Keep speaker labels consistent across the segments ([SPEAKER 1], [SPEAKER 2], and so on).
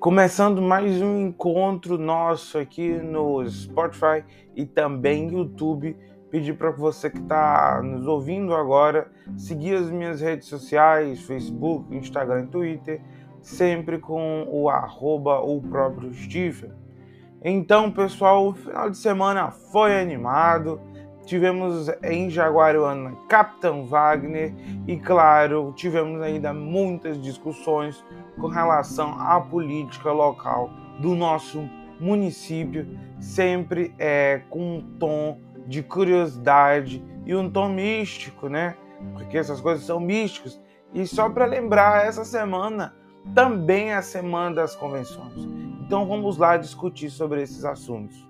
[SPEAKER 1] Começando mais um encontro nosso aqui no Spotify e também YouTube. Pedir para você que está nos ouvindo agora seguir as minhas redes sociais, Facebook, Instagram e Twitter, sempre com o arroba o próprio Stephen. Então, pessoal, o final de semana foi animado. Tivemos em Jaguaruana Capitão Wagner e, claro, tivemos ainda muitas discussões com relação à política local do nosso município, sempre é, com um tom de curiosidade e um tom místico, né? Porque essas coisas são místicas. E só para lembrar, essa semana também é a semana das convenções. Então vamos lá discutir sobre esses assuntos.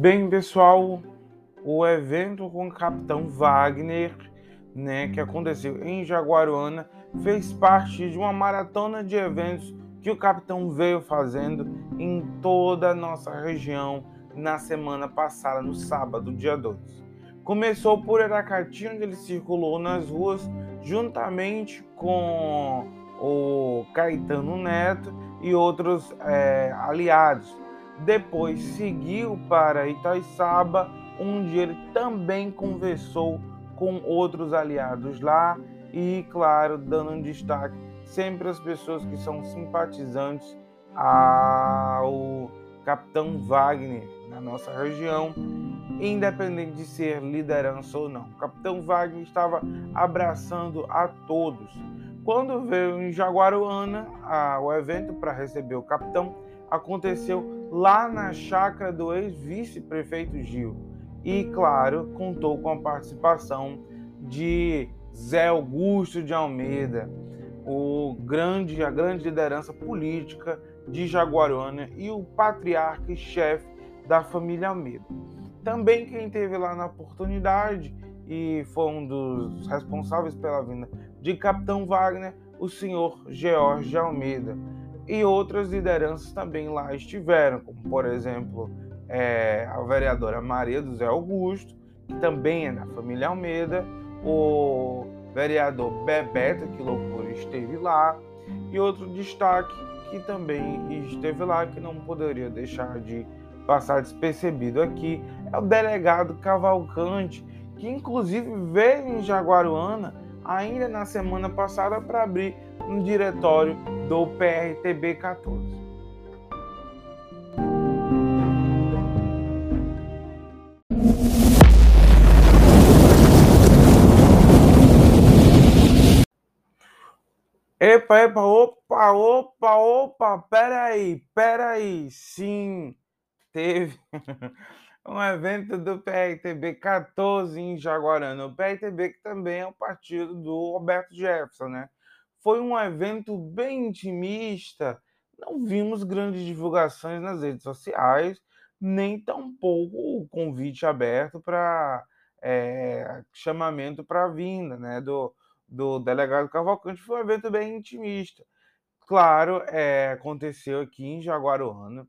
[SPEAKER 1] Bem, pessoal, o evento com o Capitão Wagner, né, que aconteceu em Jaguaruana, fez parte de uma maratona de eventos que o Capitão veio fazendo em toda a nossa região na semana passada, no sábado, dia 2. Começou por Aracati, onde ele circulou nas ruas juntamente com o Caetano Neto e outros é, aliados depois seguiu para Itaiçaba, onde ele também conversou com outros aliados lá e, claro, dando um destaque sempre às pessoas que são simpatizantes ao Capitão Wagner na nossa região, independente de ser liderança ou não. O Capitão Wagner estava abraçando a todos. Quando veio em Jaguaruana a, o evento para receber o capitão, aconteceu lá na chácara do ex-vice-prefeito Gil. E, claro, contou com a participação de Zé Augusto de Almeida, o grande, a grande liderança política de Jaguarona e o patriarca e chefe da família Almeida. Também quem teve lá na oportunidade e foi um dos responsáveis pela vinda de Capitão Wagner, o senhor George Almeida, e outras lideranças também lá estiveram, como por exemplo é, a vereadora Maria do Zé Augusto, que também é da família Almeida, o vereador Bebeto, que loucura, esteve lá, e outro destaque que também esteve lá, que não poderia deixar de passar despercebido aqui, é o delegado Cavalcante, que inclusive veio em Jaguaruana ainda na semana passada para abrir um diretório do PRTB 14. Epa, epa, opa, opa, opa, peraí, peraí, sim, teve um evento do PRTB 14 em Jaguarana. O PRTB que também é o partido do Roberto Jefferson, né? Foi um evento bem intimista, não vimos grandes divulgações nas redes sociais, nem tampouco o convite aberto para é, chamamento para a vinda né, do, do delegado Cavalcante. Foi um evento bem intimista. Claro, é, aconteceu aqui em Jaguaruana.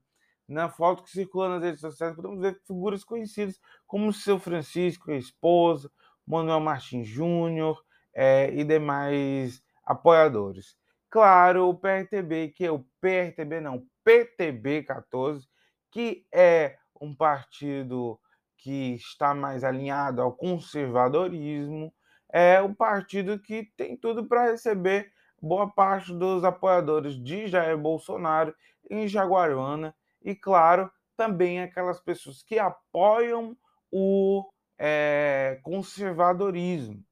[SPEAKER 1] Na foto que circula nas redes sociais, podemos ver figuras conhecidas como o seu Francisco, a esposa, Manuel Martins Júnior é, e demais apoiadores. Claro, o PRTB, que é o PRTB, não, PTB 14, que é um partido que está mais alinhado ao conservadorismo, é o partido que tem tudo para receber boa parte dos apoiadores de Jair Bolsonaro em Jaguaruana e, claro, também aquelas pessoas que apoiam o é, conservadorismo.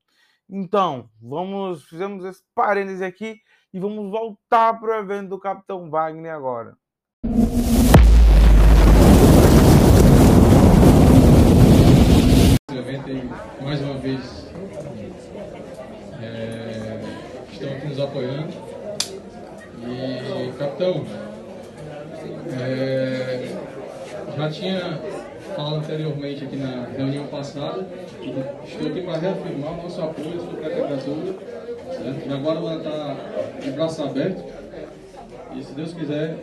[SPEAKER 1] Então, vamos, fizemos esse parêntese aqui e vamos voltar para o evento do Capitão Wagner agora.
[SPEAKER 2] Mais uma vez, é, estão aqui nos apoiando. E, capitão, É, já tinha falado anteriormente aqui na reunião passada, estou aqui para reafirmar o nosso apoio à sua pré-candidatura. E agora ela está de braço aberto. E se Deus quiser,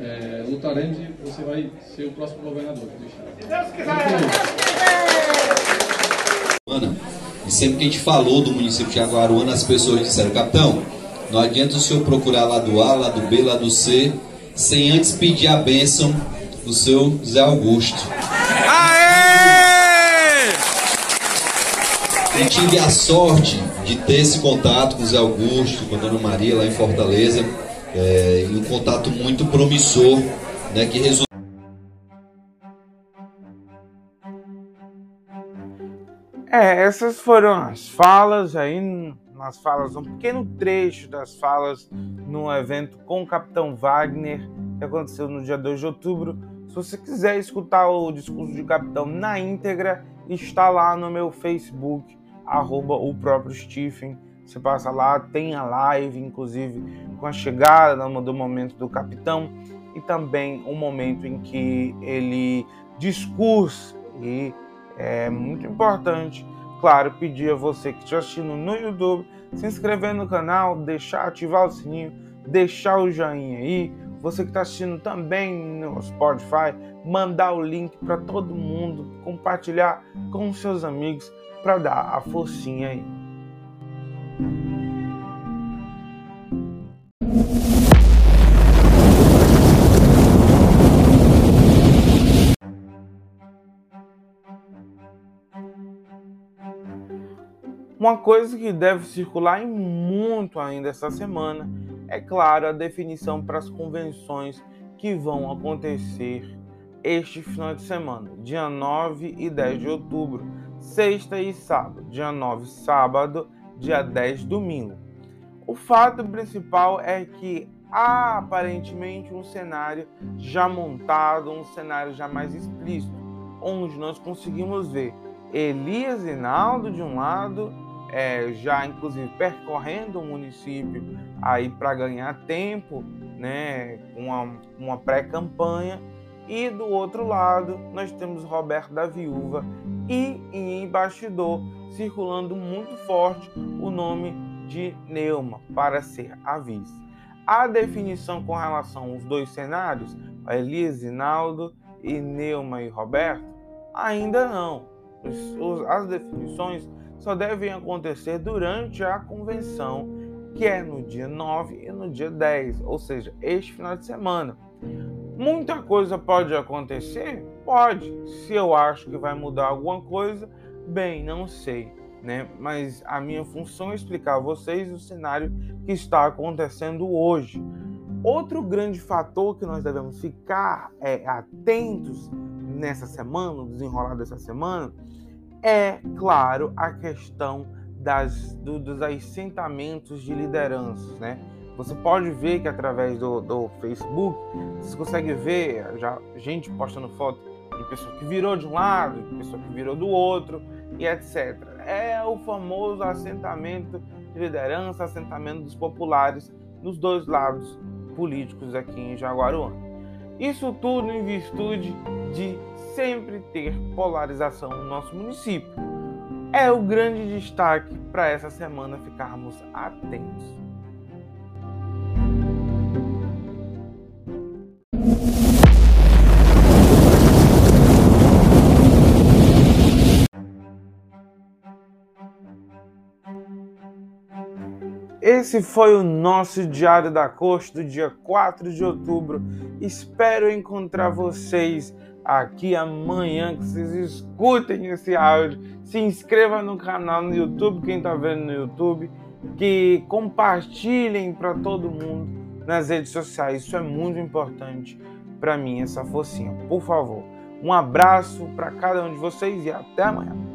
[SPEAKER 2] é, lutaremos e você vai ser o próximo governador do estado. Deus quiser!
[SPEAKER 3] E sempre que a gente falou do município de Jaguaruana, as pessoas disseram, capitão, não adianta o senhor procurar lá do A, lá do B, lá do C, sem antes pedir a bênção do seu Zé Augusto. Aê! Eu tive a sorte de ter esse contato com o Zé Augusto, com a Dona Maria lá em Fortaleza, é, e um contato muito promissor, né, que resultou
[SPEAKER 1] É, essas foram as falas aí nas falas, um pequeno trecho das falas no evento com o Capitão Wagner, que aconteceu no dia 2 de outubro. Se você quiser escutar o discurso de capitão na íntegra, está lá no meu Facebook, arroba o próprio Stephen. Você passa lá, tem a live, inclusive, com a chegada do momento do capitão e também o momento em que ele discursa. E é muito importante Claro, pedir a você que está assistindo no YouTube, se inscrever no canal, deixar ativar o sininho, deixar o joinha aí. Você que está assistindo também no Spotify, mandar o link para todo mundo, compartilhar com seus amigos para dar a forcinha aí. Uma coisa que deve circular muito ainda essa semana é, claro, a definição para as convenções que vão acontecer este final de semana, dia 9 e 10 de outubro, sexta e sábado, dia 9 sábado, dia 10 domingo. O fato principal é que há aparentemente um cenário já montado, um cenário já mais explícito, onde nós conseguimos ver Elias Naldo de um lado é, já inclusive percorrendo o município aí para ganhar tempo, né, uma, uma pré-campanha. E do outro lado, nós temos Roberto da Viúva e em bastidor circulando muito forte o nome de Neuma para ser a vice. A definição com relação aos dois cenários, Elias Naldo e Neuma e Roberto, ainda não. As definições só devem acontecer durante a convenção, que é no dia 9 e no dia 10, ou seja, este final de semana. Muita coisa pode acontecer? Pode. Se eu acho que vai mudar alguma coisa, bem, não sei. Né? Mas a minha função é explicar a vocês o cenário que está acontecendo hoje. Outro grande fator que nós devemos ficar é, atentos nessa semana, no desenrolar dessa semana, é, claro, a questão das, do, dos assentamentos de lideranças, né? Você pode ver que através do, do Facebook, você consegue ver já gente postando foto de pessoa que virou de um lado, de pessoa que virou do outro e etc. É o famoso assentamento de liderança, assentamento dos populares nos dois lados políticos aqui em Jaguaruana. Isso tudo em virtude de sempre ter polarização no nosso município. É o grande destaque para essa semana ficarmos atentos. Esse foi o nosso Diário da Costa do dia 4 de outubro. Espero encontrar vocês aqui amanhã, que vocês escutem esse áudio, se inscreva no canal no YouTube, quem está vendo no YouTube, que compartilhem para todo mundo nas redes sociais. Isso é muito importante para mim, essa focinha. Por favor, um abraço para cada um de vocês e até amanhã.